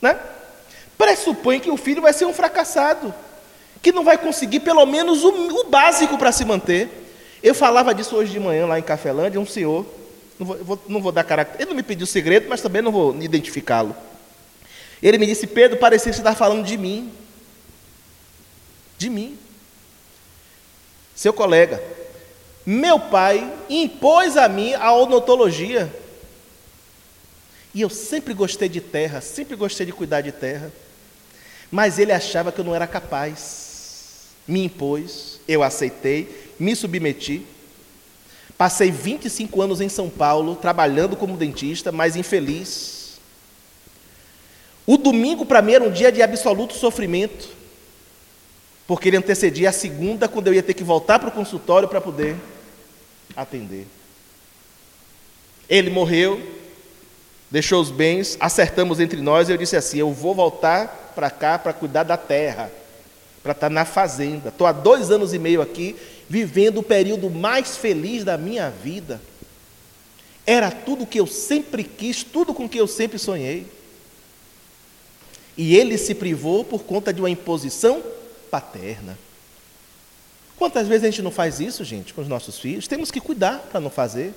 Né? Pressupõe que o filho vai ser um fracassado que não vai conseguir pelo menos o, o básico para se manter. Eu falava disso hoje de manhã lá em Cafelândia, um senhor, não vou, vou, não vou dar caráter, ele não me pediu segredo, mas também não vou identificá-lo. Ele me disse, Pedro, parecia que você está falando de mim. De mim. Seu colega. Meu pai impôs a mim a odontologia. E eu sempre gostei de terra, sempre gostei de cuidar de terra. Mas ele achava que eu não era capaz me impôs, eu aceitei, me submeti. Passei 25 anos em São Paulo, trabalhando como dentista, mas infeliz. O domingo, para mim, era um dia de absoluto sofrimento, porque ele antecedia a segunda, quando eu ia ter que voltar para o consultório para poder atender. Ele morreu, deixou os bens, acertamos entre nós, e eu disse assim: Eu vou voltar para cá para cuidar da terra para estar tá na fazenda. Estou há dois anos e meio aqui, vivendo o período mais feliz da minha vida. Era tudo que eu sempre quis, tudo com que eu sempre sonhei. E ele se privou por conta de uma imposição paterna. Quantas vezes a gente não faz isso, gente, com os nossos filhos? Temos que cuidar para não fazer.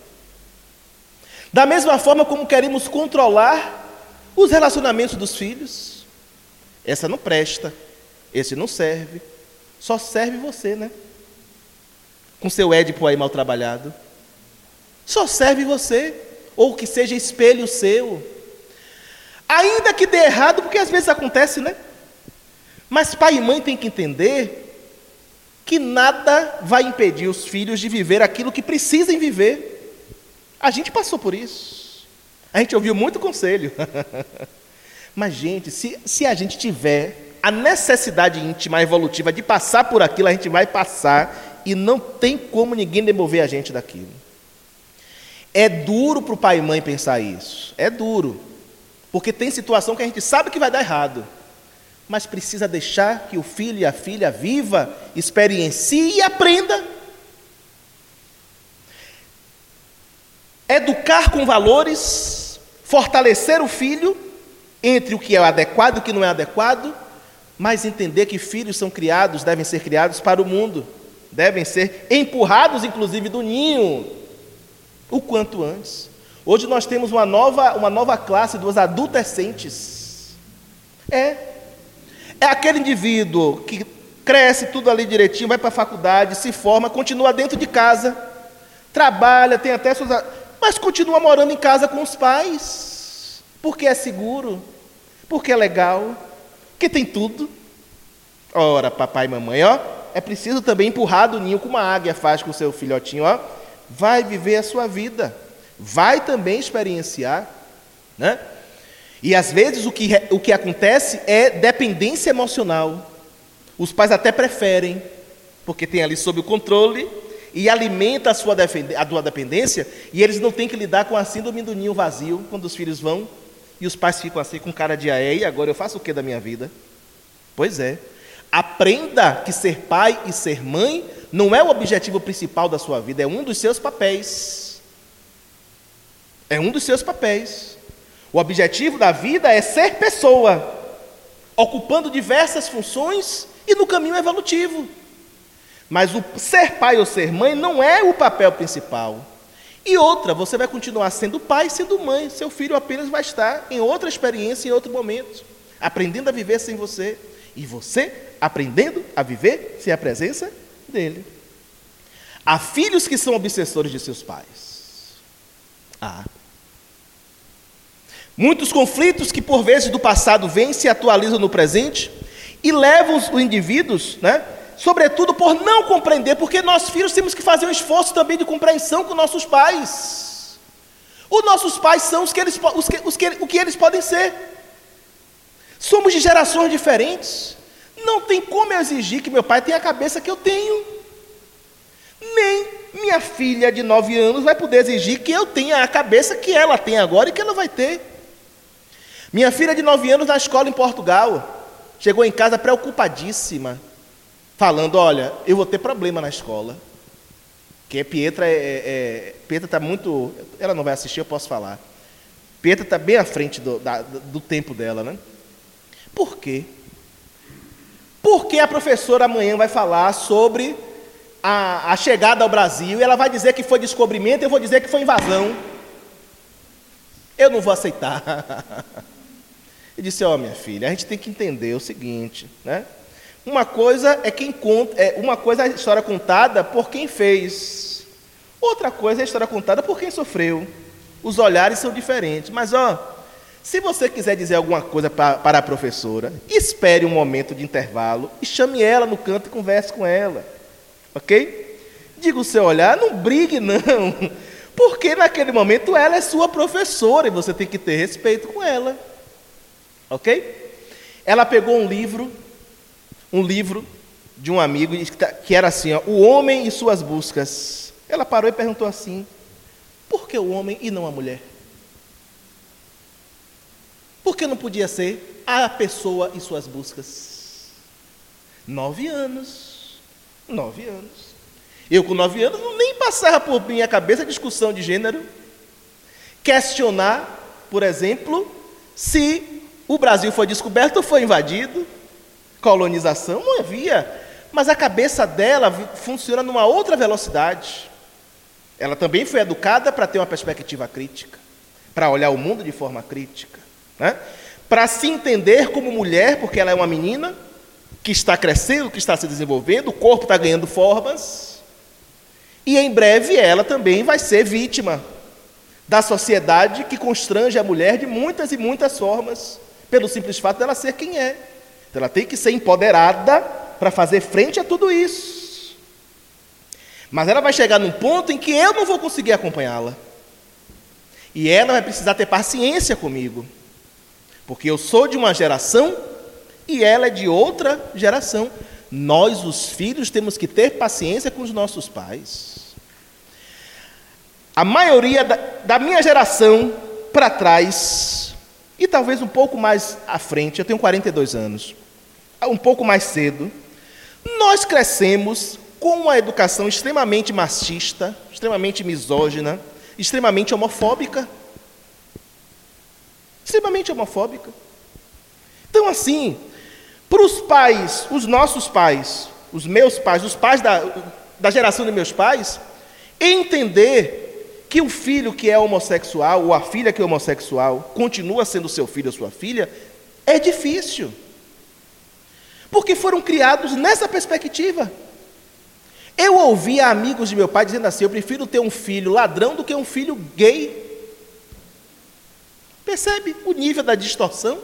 Da mesma forma como queremos controlar os relacionamentos dos filhos. Essa não presta, esse não serve. Só serve você, né? Com seu Édipo aí mal trabalhado. Só serve você. Ou que seja espelho seu. Ainda que dê errado, porque às vezes acontece, né? Mas pai e mãe têm que entender que nada vai impedir os filhos de viver aquilo que precisam viver. A gente passou por isso. A gente ouviu muito conselho. Mas, gente, se, se a gente tiver a necessidade íntima, evolutiva de passar por aquilo, a gente vai passar e não tem como ninguém demover a gente daquilo. É duro para o pai e mãe pensar isso. É duro. Porque tem situação que a gente sabe que vai dar errado. Mas precisa deixar que o filho e a filha viva, experiencie e aprenda. Educar com valores, fortalecer o filho entre o que é adequado e o que não é adequado, mas entender que filhos são criados, devem ser criados para o mundo, devem ser empurrados, inclusive, do ninho, o quanto antes. Hoje nós temos uma nova, uma nova classe dos adolescentes. É. É aquele indivíduo que cresce tudo ali direitinho, vai para a faculdade, se forma, continua dentro de casa, trabalha, tem até suas. Mas continua morando em casa com os pais, porque é seguro, porque é legal que tem tudo. Ora, papai e mamãe, ó, é preciso também empurrar do ninho como a águia faz com o seu filhotinho, ó. Vai viver a sua vida, vai também experienciar, né? E às vezes o que, o que acontece é dependência emocional. Os pais até preferem, porque tem ali sob o controle e alimenta a sua, a sua dependência, e eles não têm que lidar com a síndrome do ninho vazio quando os filhos vão e os pais ficam assim com cara de aé, e agora eu faço o que da minha vida? Pois é. Aprenda que ser pai e ser mãe não é o objetivo principal da sua vida, é um dos seus papéis. É um dos seus papéis. O objetivo da vida é ser pessoa, ocupando diversas funções e no caminho evolutivo. Mas o ser pai ou ser mãe não é o papel principal. E outra, você vai continuar sendo pai, sendo mãe. Seu filho apenas vai estar em outra experiência, em outro momento, aprendendo a viver sem você. E você aprendendo a viver sem a presença dele. Há filhos que são obsessores de seus pais. Há. Muitos conflitos que por vezes do passado vêm se atualizam no presente e levam os indivíduos, né, sobretudo por não compreender, porque nós filhos temos que fazer um esforço também de compreensão com nossos pais. Os nossos pais são os que eles, os que, os que, o que eles podem ser. Somos de gerações diferentes. Não tem como eu exigir que meu pai tenha a cabeça que eu tenho. Nem minha filha de nove anos vai poder exigir que eu tenha a cabeça que ela tem agora e que ela vai ter. Minha filha de nove anos na escola em Portugal chegou em casa preocupadíssima, falando: Olha, eu vou ter problema na escola. Que a Pietra é, é, é Pietra está muito. Ela não vai assistir, eu posso falar. Pietra está bem à frente do, da, do tempo dela, né? Por quê? Porque a professora amanhã vai falar sobre a, a chegada ao Brasil e ela vai dizer que foi descobrimento eu vou dizer que foi invasão. Eu não vou aceitar. E disse: Ó, oh, minha filha, a gente tem que entender o seguinte, né? Uma coisa é quem conta, é, uma coisa é a história contada por quem fez. Outra coisa é a história contada por quem sofreu. Os olhares são diferentes. Mas ó, se você quiser dizer alguma coisa para a professora, espere um momento de intervalo e chame ela no canto e converse com ela. Ok? Diga o seu olhar, não brigue não. Porque naquele momento ela é sua professora e você tem que ter respeito com ela. Ok? Ela pegou um livro um livro de um amigo tá, que era assim: ó, O Homem e Suas Buscas. Ela parou e perguntou assim: Por que o homem e não a mulher? Por que não podia ser a pessoa e suas buscas? Nove anos. Nove anos. Eu, com nove anos, nem passava por minha cabeça discussão de gênero. Questionar, por exemplo, se o Brasil foi descoberto ou foi invadido colonização, não havia. Mas a cabeça dela funciona numa outra velocidade. Ela também foi educada para ter uma perspectiva crítica, para olhar o mundo de forma crítica, né? para se entender como mulher, porque ela é uma menina que está crescendo, que está se desenvolvendo, o corpo está ganhando formas, e em breve ela também vai ser vítima da sociedade que constrange a mulher de muitas e muitas formas, pelo simples fato dela ser quem é. Então ela tem que ser empoderada para fazer frente a tudo isso. Mas ela vai chegar num ponto em que eu não vou conseguir acompanhá-la. E ela vai precisar ter paciência comigo. Porque eu sou de uma geração e ela é de outra geração. Nós, os filhos, temos que ter paciência com os nossos pais. A maioria da, da minha geração para trás, e talvez um pouco mais à frente, eu tenho 42 anos um pouco mais cedo, nós crescemos com uma educação extremamente machista, extremamente misógina, extremamente homofóbica. Extremamente homofóbica. Então, assim, para os pais, os nossos pais, os meus pais, os pais da, da geração de meus pais, entender que o filho que é homossexual, ou a filha que é homossexual, continua sendo seu filho ou sua filha, é difícil porque foram criados nessa perspectiva. Eu ouvia amigos de meu pai dizendo assim: eu prefiro ter um filho ladrão do que um filho gay. Percebe o nível da distorção?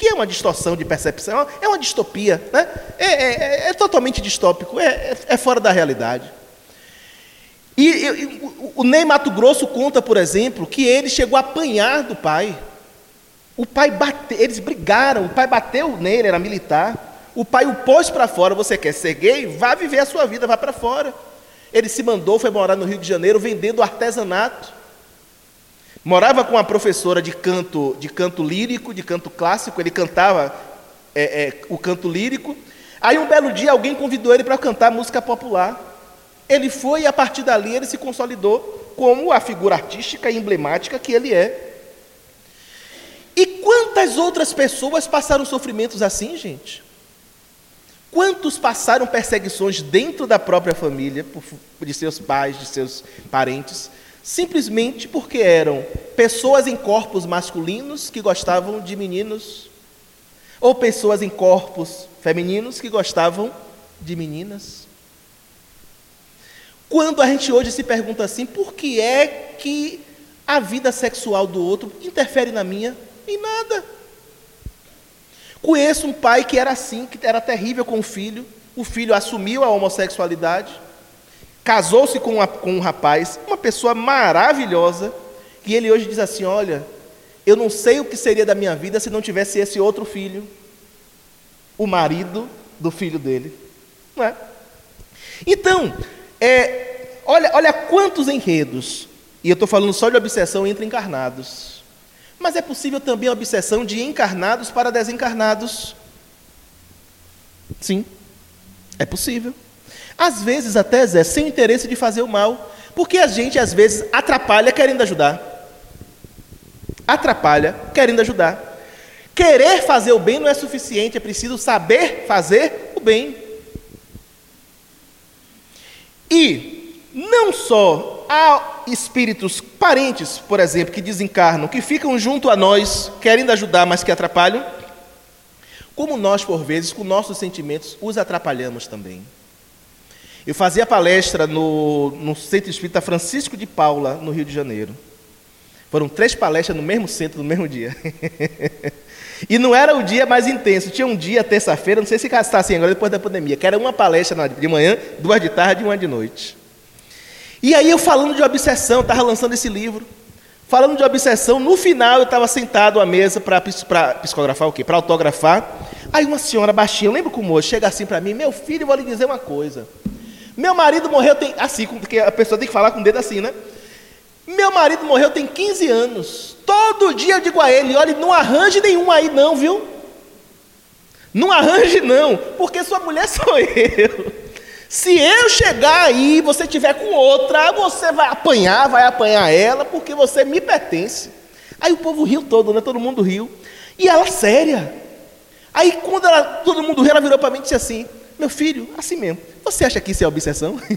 que é uma distorção de percepção, é uma distopia, né? é, é, é, é totalmente distópico, é, é, é, fora da realidade. E, e o Ney Mato Grosso conta, por exemplo, que ele chegou a apanhar do pai. O pai bateu, eles brigaram, o pai bateu nele, era militar. O pai o pôs para fora, você quer ser gay? Vá viver a sua vida, vá para fora. Ele se mandou, foi morar no Rio de Janeiro vendendo artesanato. Morava com uma professora de canto, de canto lírico, de canto clássico, ele cantava é, é, o canto lírico. Aí um belo dia alguém convidou ele para cantar música popular. Ele foi e a partir dali ele se consolidou como a figura artística e emblemática que ele é. E quantas outras pessoas passaram sofrimentos assim, gente? Quantos passaram perseguições dentro da própria família, de seus pais, de seus parentes, simplesmente porque eram pessoas em corpos masculinos que gostavam de meninos, ou pessoas em corpos femininos que gostavam de meninas. Quando a gente hoje se pergunta assim, por que é que a vida sexual do outro interfere na minha? Em nada. Conheço um pai que era assim, que era terrível com o filho. O filho assumiu a homossexualidade casou-se com, com um rapaz, uma pessoa maravilhosa, e ele hoje diz assim: Olha, eu não sei o que seria da minha vida se não tivesse esse outro filho, o marido do filho dele. Não é? Então, é, olha, olha quantos enredos, e eu estou falando só de obsessão entre encarnados, mas é possível também a obsessão de encarnados para desencarnados. Sim, é possível. Às vezes até, Zé, sem interesse de fazer o mal. Porque a gente, às vezes, atrapalha querendo ajudar. Atrapalha querendo ajudar. Querer fazer o bem não é suficiente, é preciso saber fazer o bem. E não só há espíritos parentes, por exemplo, que desencarnam, que ficam junto a nós, querendo ajudar, mas que atrapalham, como nós, por vezes, com nossos sentimentos, os atrapalhamos também. Eu fazia palestra no, no Centro Espírita Francisco de Paula, no Rio de Janeiro. Foram três palestras no mesmo centro, no mesmo dia. e não era o dia mais intenso. Tinha um dia, terça-feira, não sei se está assim agora, depois da pandemia, que era uma palestra de manhã, duas de tarde e uma de noite. E aí eu falando de obsessão, estava lançando esse livro. Falando de obsessão, no final eu estava sentado à mesa para psicografar o quê? Para autografar. Aí uma senhora baixinha, eu lembro como hoje, chega assim para mim, meu filho, vou lhe dizer uma coisa. Meu marido morreu tem. Assim, porque a pessoa tem que falar com o dedo assim, né? Meu marido morreu tem 15 anos. Todo dia eu digo a ele: olha, não arranje nenhum aí, não, viu? Não arranje, não, porque sua mulher sou eu. Se eu chegar aí e você tiver com outra, você vai apanhar, vai apanhar ela, porque você me pertence. Aí o povo riu todo, né? Todo mundo riu. E ela séria. Aí quando ela, todo mundo riu, ela virou para mim e disse assim: Meu filho, assim mesmo. Você acha que isso é obsessão?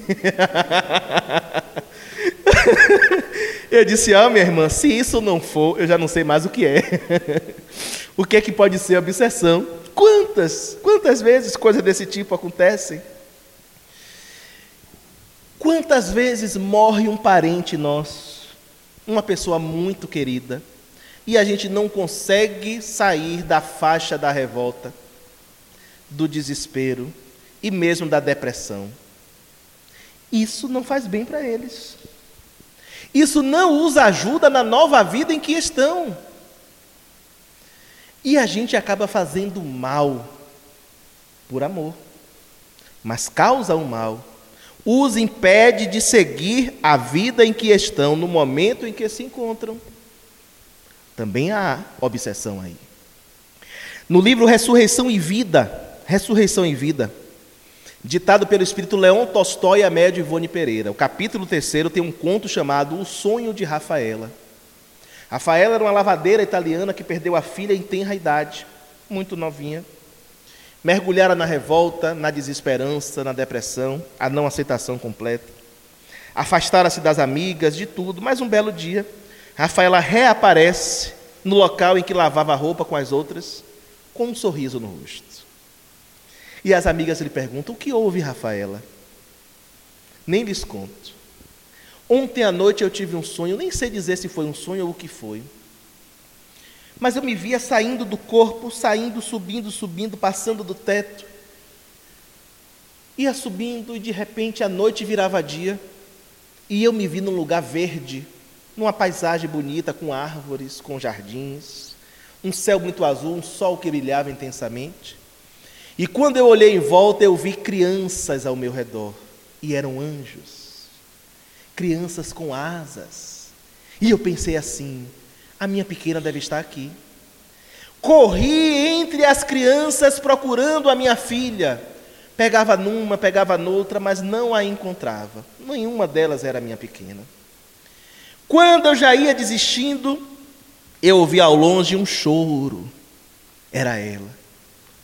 eu disse, ah, minha irmã, se isso não for, eu já não sei mais o que é. o que é que pode ser obsessão? Quantas, quantas vezes coisas desse tipo acontecem? Quantas vezes morre um parente nosso, uma pessoa muito querida, e a gente não consegue sair da faixa da revolta, do desespero, e mesmo da depressão. Isso não faz bem para eles. Isso não os ajuda na nova vida em que estão. E a gente acaba fazendo mal por amor, mas causa o mal. Os impede de seguir a vida em que estão no momento em que se encontram. Também há obsessão aí. No livro Ressurreição e Vida, Ressurreição e Vida, ditado pelo espírito Leon Tolstói a média Ivone Pereira. O capítulo terceiro tem um conto chamado O Sonho de Rafaela. Rafaela era uma lavadeira italiana que perdeu a filha em tenra idade, muito novinha. Mergulhara na revolta, na desesperança, na depressão, a não aceitação completa. Afastara-se das amigas, de tudo, mas um belo dia, Rafaela reaparece no local em que lavava a roupa com as outras, com um sorriso no rosto. E as amigas lhe perguntam: O que houve, Rafaela? Nem lhes conto. Ontem à noite eu tive um sonho, nem sei dizer se foi um sonho ou o que foi. Mas eu me via saindo do corpo, saindo, subindo, subindo, passando do teto. Ia subindo e de repente a noite virava dia. E eu me vi num lugar verde, numa paisagem bonita, com árvores, com jardins, um céu muito azul, um sol que brilhava intensamente. E quando eu olhei em volta, eu vi crianças ao meu redor, e eram anjos, crianças com asas. E eu pensei assim: a minha pequena deve estar aqui. Corri entre as crianças procurando a minha filha. Pegava numa, pegava noutra, mas não a encontrava. Nenhuma delas era minha pequena. Quando eu já ia desistindo, eu ouvi ao longe um choro. Era ela.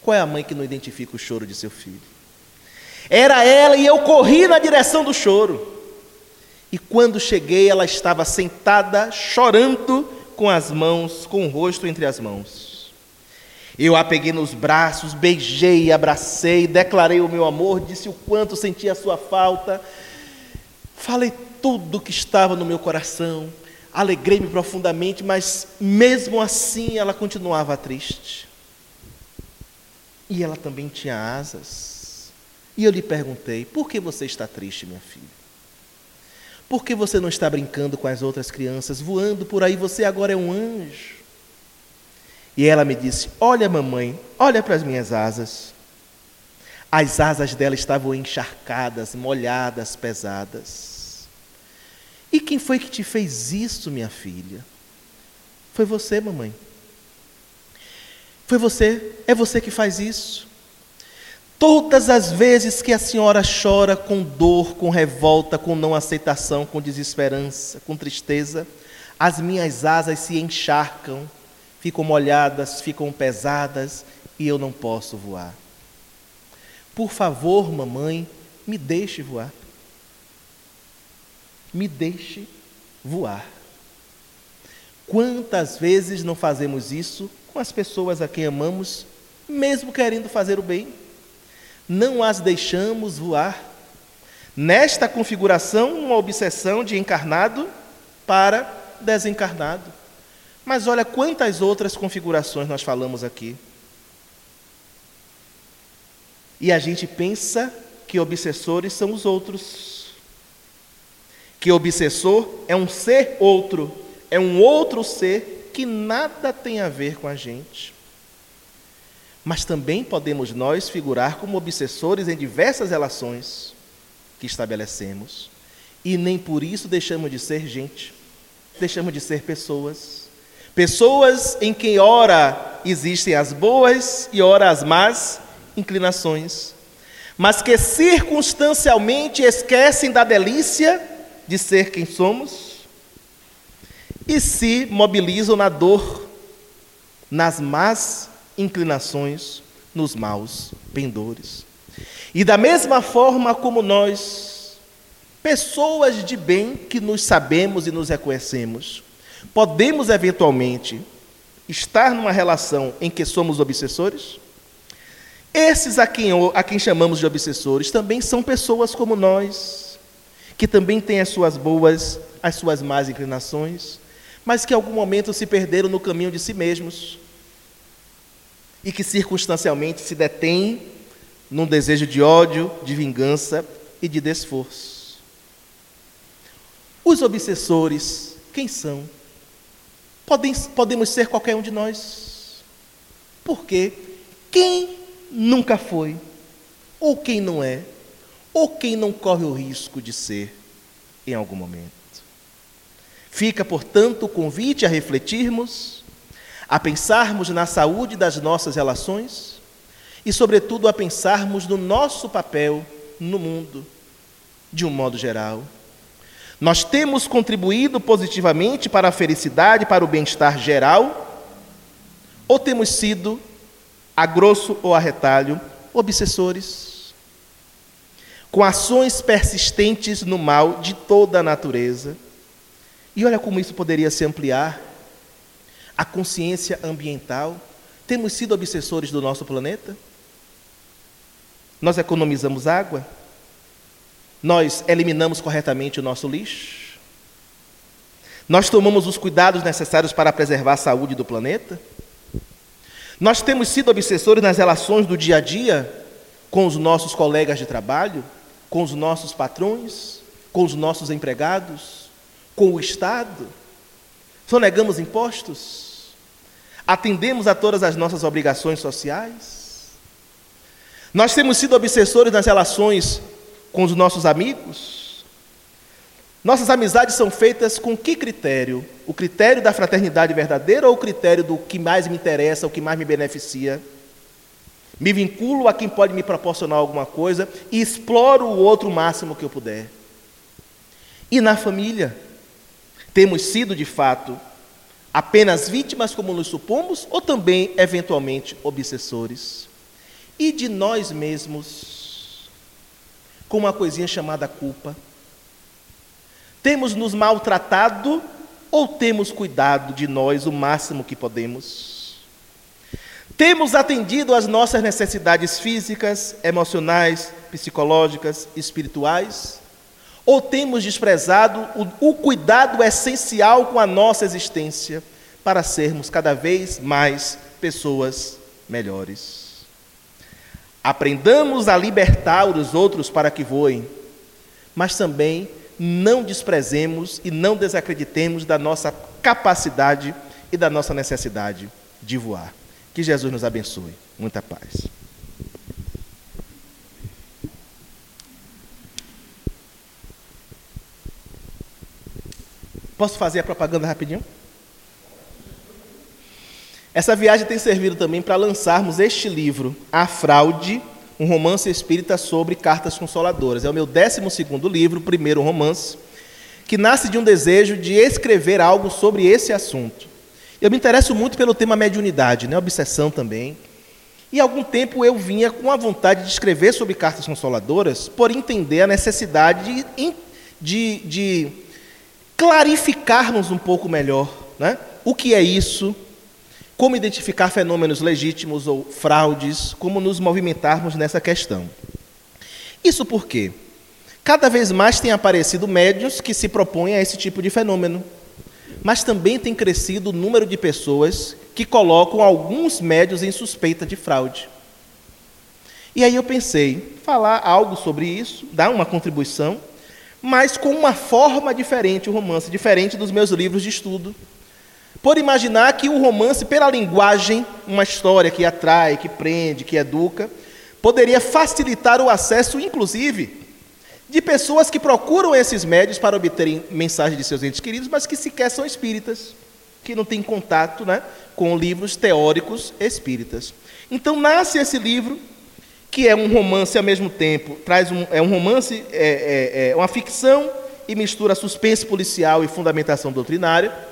Qual é a mãe que não identifica o choro de seu filho? Era ela e eu corri na direção do choro. E quando cheguei, ela estava sentada, chorando, com as mãos, com o rosto entre as mãos. Eu a peguei nos braços, beijei, abracei, declarei o meu amor, disse o quanto sentia a sua falta. Falei tudo o que estava no meu coração, alegrei-me profundamente, mas mesmo assim ela continuava triste. E ela também tinha asas. E eu lhe perguntei: por que você está triste, minha filha? Por que você não está brincando com as outras crianças, voando por aí? Você agora é um anjo. E ela me disse: Olha, mamãe, olha para as minhas asas. As asas dela estavam encharcadas, molhadas, pesadas. E quem foi que te fez isso, minha filha? Foi você, mamãe. Foi você, é você que faz isso. Todas as vezes que a senhora chora com dor, com revolta, com não aceitação, com desesperança, com tristeza, as minhas asas se encharcam, ficam molhadas, ficam pesadas e eu não posso voar. Por favor, mamãe, me deixe voar. Me deixe voar. Quantas vezes não fazemos isso com as pessoas a quem amamos, mesmo querendo fazer o bem. Não as deixamos voar. Nesta configuração, uma obsessão de encarnado para desencarnado. Mas olha quantas outras configurações nós falamos aqui. E a gente pensa que obsessores são os outros. Que obsessor é um ser outro, é um outro ser que nada tem a ver com a gente. Mas também podemos nós figurar como obsessores em diversas relações que estabelecemos. E nem por isso deixamos de ser gente, deixamos de ser pessoas. Pessoas em quem, ora, existem as boas e, ora, as más inclinações, mas que circunstancialmente esquecem da delícia de ser quem somos e se mobilizam na dor, nas más inclinações, nos maus pendores. E da mesma forma como nós, pessoas de bem que nos sabemos e nos reconhecemos, podemos eventualmente estar numa relação em que somos obsessores? Esses a quem, a quem chamamos de obsessores também são pessoas como nós, que também têm as suas boas, as suas más inclinações, mas que em algum momento se perderam no caminho de si mesmos e que circunstancialmente se detêm num desejo de ódio, de vingança e de desforço. Os obsessores, quem são? Podem, podemos ser qualquer um de nós. Porque quem nunca foi, ou quem não é, ou quem não corre o risco de ser em algum momento. Fica, portanto, o convite a refletirmos, a pensarmos na saúde das nossas relações e, sobretudo, a pensarmos no nosso papel no mundo, de um modo geral. Nós temos contribuído positivamente para a felicidade, para o bem-estar geral, ou temos sido, a grosso ou a retalho, obsessores, com ações persistentes no mal de toda a natureza e olha como isso poderia se ampliar. A consciência ambiental. Temos sido obsessores do nosso planeta? Nós economizamos água? Nós eliminamos corretamente o nosso lixo? Nós tomamos os cuidados necessários para preservar a saúde do planeta? Nós temos sido obsessores nas relações do dia a dia com os nossos colegas de trabalho, com os nossos patrões, com os nossos empregados, com o Estado? Sonegamos impostos? Atendemos a todas as nossas obrigações sociais? Nós temos sido obsessores nas relações com os nossos amigos? Nossas amizades são feitas com que critério? O critério da fraternidade verdadeira ou o critério do que mais me interessa, o que mais me beneficia? Me vinculo a quem pode me proporcionar alguma coisa e exploro o outro o máximo que eu puder. E na família? Temos sido, de fato, apenas vítimas, como nos supomos, ou também, eventualmente, obsessores? E de nós mesmos, com uma coisinha chamada culpa? Temos nos maltratado ou temos cuidado de nós o máximo que podemos? Temos atendido às nossas necessidades físicas, emocionais, psicológicas, espirituais? Ou temos desprezado o, o, cuidado essencial com a nossa existência para sermos cada vez mais pessoas melhores? Aprendamos a libertar os outros para que voem, mas também não desprezemos e não desacreditemos da nossa capacidade e da nossa necessidade de voar. Que Jesus nos abençoe. Muita paz. Posso fazer a propaganda rapidinho? Essa viagem tem servido também para lançarmos este livro, A Fraude, um romance espírita sobre cartas consoladoras. É o meu 12 livro, primeiro romance, que nasce de um desejo de escrever algo sobre esse assunto. Eu me interesso muito pelo tema mediunidade, né? obsessão também. E há algum tempo eu vinha com a vontade de escrever sobre cartas consoladoras, por entender a necessidade de, de, de clarificarmos um pouco melhor né? o que é isso, como identificar fenômenos legítimos ou fraudes, como nos movimentarmos nessa questão. Isso porque cada vez mais tem aparecido médios que se propõem a esse tipo de fenômeno, mas também tem crescido o número de pessoas que colocam alguns médios em suspeita de fraude. E aí eu pensei, falar algo sobre isso, dar uma contribuição, mas com uma forma diferente, um romance diferente dos meus livros de estudo, por imaginar que o romance, pela linguagem, uma história que atrai, que prende, que educa, poderia facilitar o acesso, inclusive, de pessoas que procuram esses médios para obterem mensagens de seus entes queridos, mas que sequer são espíritas, que não têm contato né, com livros teóricos espíritas. Então nasce esse livro, que é um romance ao mesmo tempo, traz um, é um romance, é, é, é uma ficção e mistura suspense policial e fundamentação doutrinária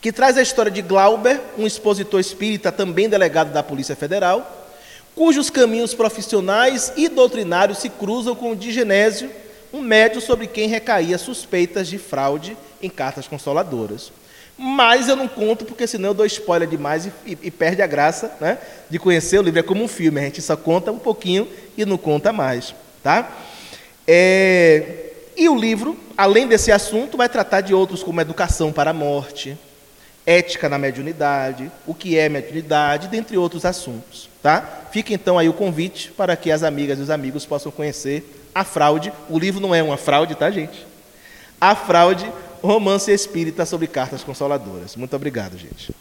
que traz a história de Glauber, um expositor espírita também delegado da Polícia Federal, cujos caminhos profissionais e doutrinários se cruzam com o de Genésio, um médium sobre quem recaía suspeitas de fraude em cartas consoladoras. Mas eu não conto, porque senão eu dou spoiler demais e, e, e perde a graça né, de conhecer o livro. É como um filme, a gente só conta um pouquinho e não conta mais. Tá? É, e o livro, além desse assunto, vai tratar de outros como educação para a morte, ética na mediunidade, o que é mediunidade, dentre outros assuntos. Tá? Fica então aí o convite para que as amigas e os amigos possam conhecer a fraude. O livro não é uma fraude, tá, gente? A fraude, romance espírita sobre cartas consoladoras. Muito obrigado, gente.